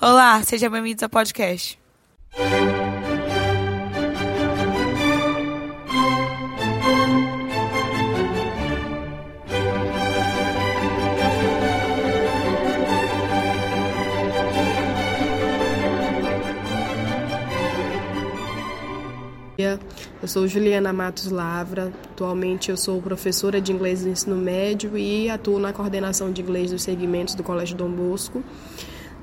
Olá, seja bem-vindos ao podcast. Eu sou Juliana Matos Lavra. Atualmente eu sou professora de inglês no ensino médio e atuo na coordenação de inglês dos segmentos do Colégio Dom Bosco.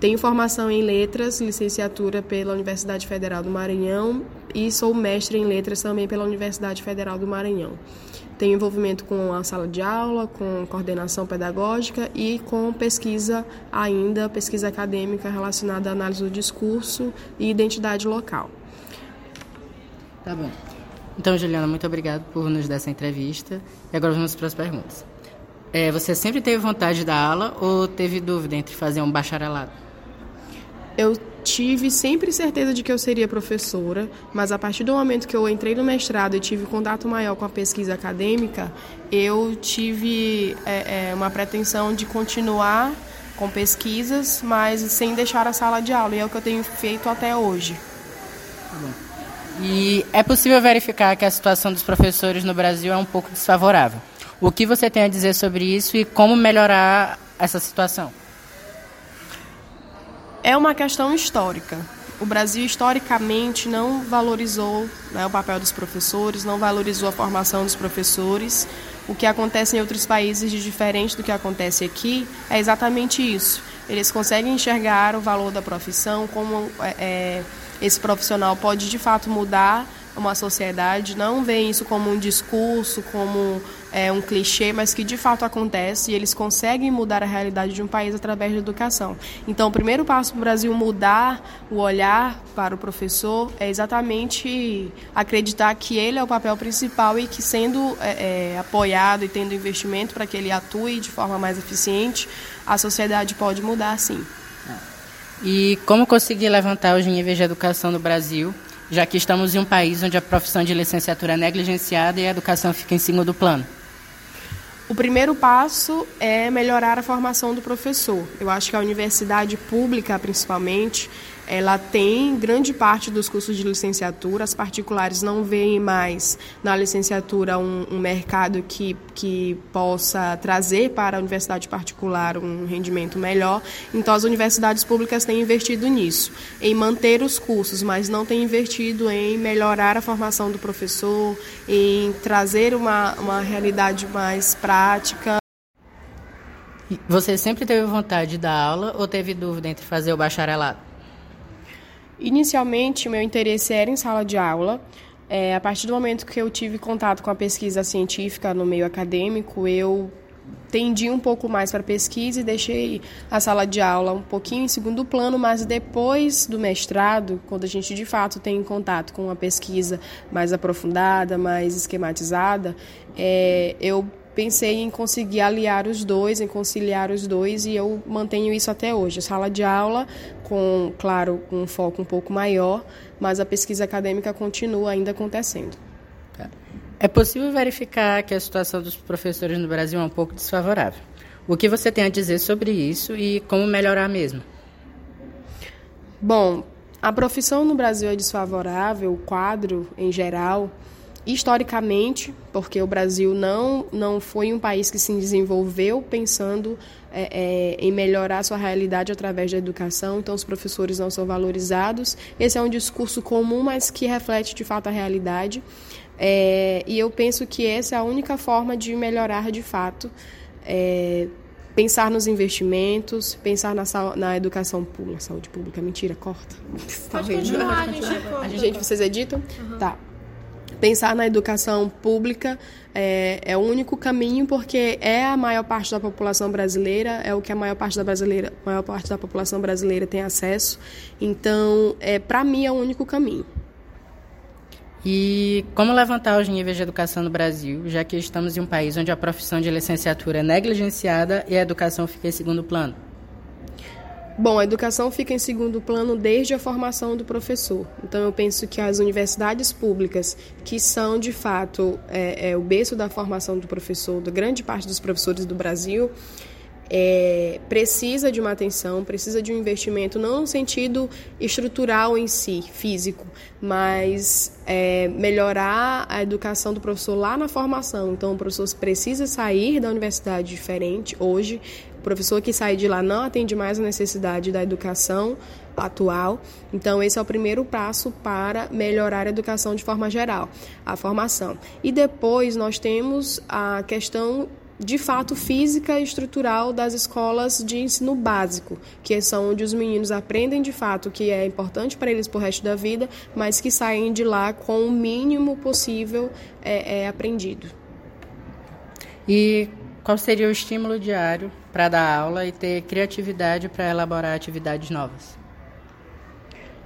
Tenho formação em letras, licenciatura pela Universidade Federal do Maranhão e sou mestre em letras também pela Universidade Federal do Maranhão. Tenho envolvimento com a sala de aula, com coordenação pedagógica e com pesquisa ainda, pesquisa acadêmica relacionada à análise do discurso e identidade local. Tá bom. Então, Juliana, muito obrigado por nos dar essa entrevista. E agora vamos para as perguntas. É, você sempre teve vontade de dar aula ou teve dúvida entre fazer um bacharelado? Eu tive sempre certeza de que eu seria professora, mas a partir do momento que eu entrei no mestrado e tive contato maior com a pesquisa acadêmica, eu tive é, é, uma pretensão de continuar com pesquisas, mas sem deixar a sala de aula, e é o que eu tenho feito até hoje. Tá. E é possível verificar que a situação dos professores no Brasil é um pouco desfavorável. O que você tem a dizer sobre isso e como melhorar essa situação? É uma questão histórica. O Brasil historicamente não valorizou né, o papel dos professores, não valorizou a formação dos professores. O que acontece em outros países de diferente do que acontece aqui é exatamente isso. Eles conseguem enxergar o valor da profissão como é, é esse profissional pode de fato mudar uma sociedade, não vê isso como um discurso, como é, um clichê, mas que de fato acontece e eles conseguem mudar a realidade de um país através da educação. Então, o primeiro passo para o Brasil mudar o olhar para o professor é exatamente acreditar que ele é o papel principal e que, sendo é, é, apoiado e tendo investimento para que ele atue de forma mais eficiente, a sociedade pode mudar sim. E como conseguir levantar os níveis de educação no Brasil, já que estamos em um país onde a profissão de licenciatura é negligenciada e a educação fica em segundo plano? O primeiro passo é melhorar a formação do professor. Eu acho que a universidade pública, principalmente, ela tem grande parte dos cursos de licenciatura. As particulares não veem mais na licenciatura um, um, mercado que, que possa trazer para a universidade particular um rendimento melhor. Então, as universidades públicas têm investido nisso, em manter os cursos, mas não têm investido em melhorar a formação do professor, em trazer uma, uma realidade mais prática. Você sempre teve vontade de dar aula ou teve dúvida entre fazer o bacharelado? Inicialmente, meu interesse era em sala de aula. É, a partir do momento que eu tive contato com a pesquisa científica no meio acadêmico, eu tendi um pouco mais para pesquisa e deixei a sala de aula um pouquinho em segundo plano, mas depois do mestrado, quando a gente de fato tem contato com uma pesquisa mais aprofundada, mais esquematizada, é, eu pensei em conseguir aliar os dois, em conciliar os dois, e eu mantenho isso até hoje. Sala de aula, com, claro, um foco um pouco maior, mas a pesquisa acadêmica continua ainda acontecendo. É possível verificar que a situação dos professores no Brasil é um pouco desfavorável. O que você tem a dizer sobre isso e como melhorar mesmo? Bom, a profissão no Brasil é desfavorável, o quadro em geral historicamente, porque o Brasil não, não foi um país que se desenvolveu pensando é, é, em melhorar sua realidade através da educação, então os professores não são valorizados. Esse é um discurso comum, mas que reflete de fato a realidade. É, e eu penso que essa é a única forma de melhorar de fato. É, pensar nos investimentos, pensar na, na educação pública, saúde pública, mentira, corta. Pode tá continuar, a gente, a gente, vocês editam? Uhum. Tá pensar na educação pública é, é, o único caminho porque é a maior parte da população brasileira, é o que a maior parte da brasileira, maior parte da população brasileira tem acesso. Então, é para mim é o único caminho. E como levantar os níveis de educação no Brasil, já que estamos em um país onde a profissão de licenciatura é negligenciada e a educação fica em segundo plano? Bom, a educação fica em segundo plano desde a formação do professor. Então, eu penso que as universidades públicas, que são de fato é, é, o berço da formação do professor, da grande parte dos professores do Brasil, é, precisa de uma atenção, precisa de um investimento, não no sentido estrutural em si, físico, mas é, melhorar a educação do professor lá na formação. Então, o professor precisa sair da universidade diferente hoje. O professor que sai de lá não atende mais a necessidade da educação atual. Então, esse é o primeiro passo para melhorar a educação de forma geral, a formação. E depois nós temos a questão de fato física e estrutural das escolas de ensino básico, que são onde os meninos aprendem de fato o que é importante para eles para o resto da vida, mas que saem de lá com o mínimo possível é, é aprendido. E qual seria o estímulo diário para dar aula e ter criatividade para elaborar atividades novas?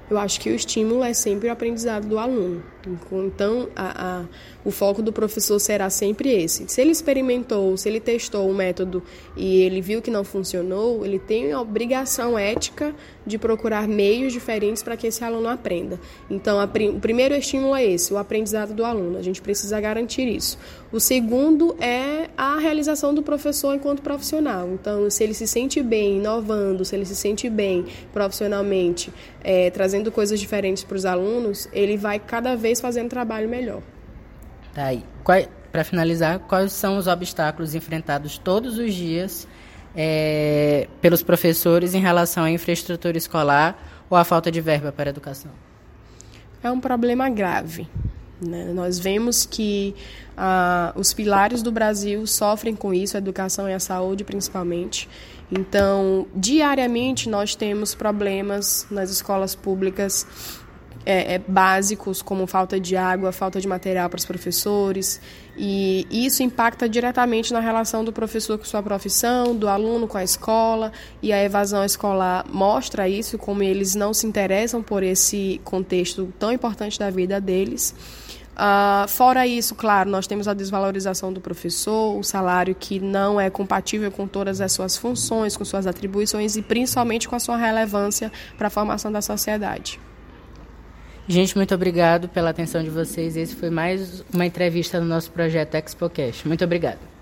Eu acho que o estímulo é sempre o aprendizado do aluno. Então, a, a, o foco do professor será sempre esse. Se ele experimentou, se ele testou o método e ele viu que não funcionou, ele tem a obrigação ética de procurar meios diferentes para que esse aluno aprenda. Então, a, o primeiro estímulo é esse, o aprendizado do aluno. A gente precisa garantir isso. O segundo é a realização do professor enquanto profissional. Então, se ele se sente bem inovando, se ele se sente bem profissionalmente, é, trazendo coisas diferentes para os alunos, ele vai cada vez vez fazendo trabalho melhor. Tá aí. Para finalizar, quais são os obstáculos enfrentados todos os dias é, pelos professores em relação à infraestrutura escolar ou à falta de verba para a educação? É um problema grave. Né? Nós vemos que ah, os pilares do Brasil sofrem com isso, a educação e a saúde principalmente. Então, diariamente nós temos problemas nas escolas públicas é, é, básicos, como falta de água, falta de material para os professores, e isso impacta diretamente na relação do professor com sua profissão, do aluno com a escola, e a evasão escolar mostra isso, como eles não se interessam por esse contexto tão importante da vida deles. Uh, fora isso, claro, nós temos a desvalorização do professor, o salário que não é compatível com todas as suas funções, com suas atribuições e principalmente com a sua relevância para a formação da sociedade. Gente, muito obrigado pela atenção de vocês. Esse foi mais uma entrevista no nosso projeto ExpoCast. Muito obrigado.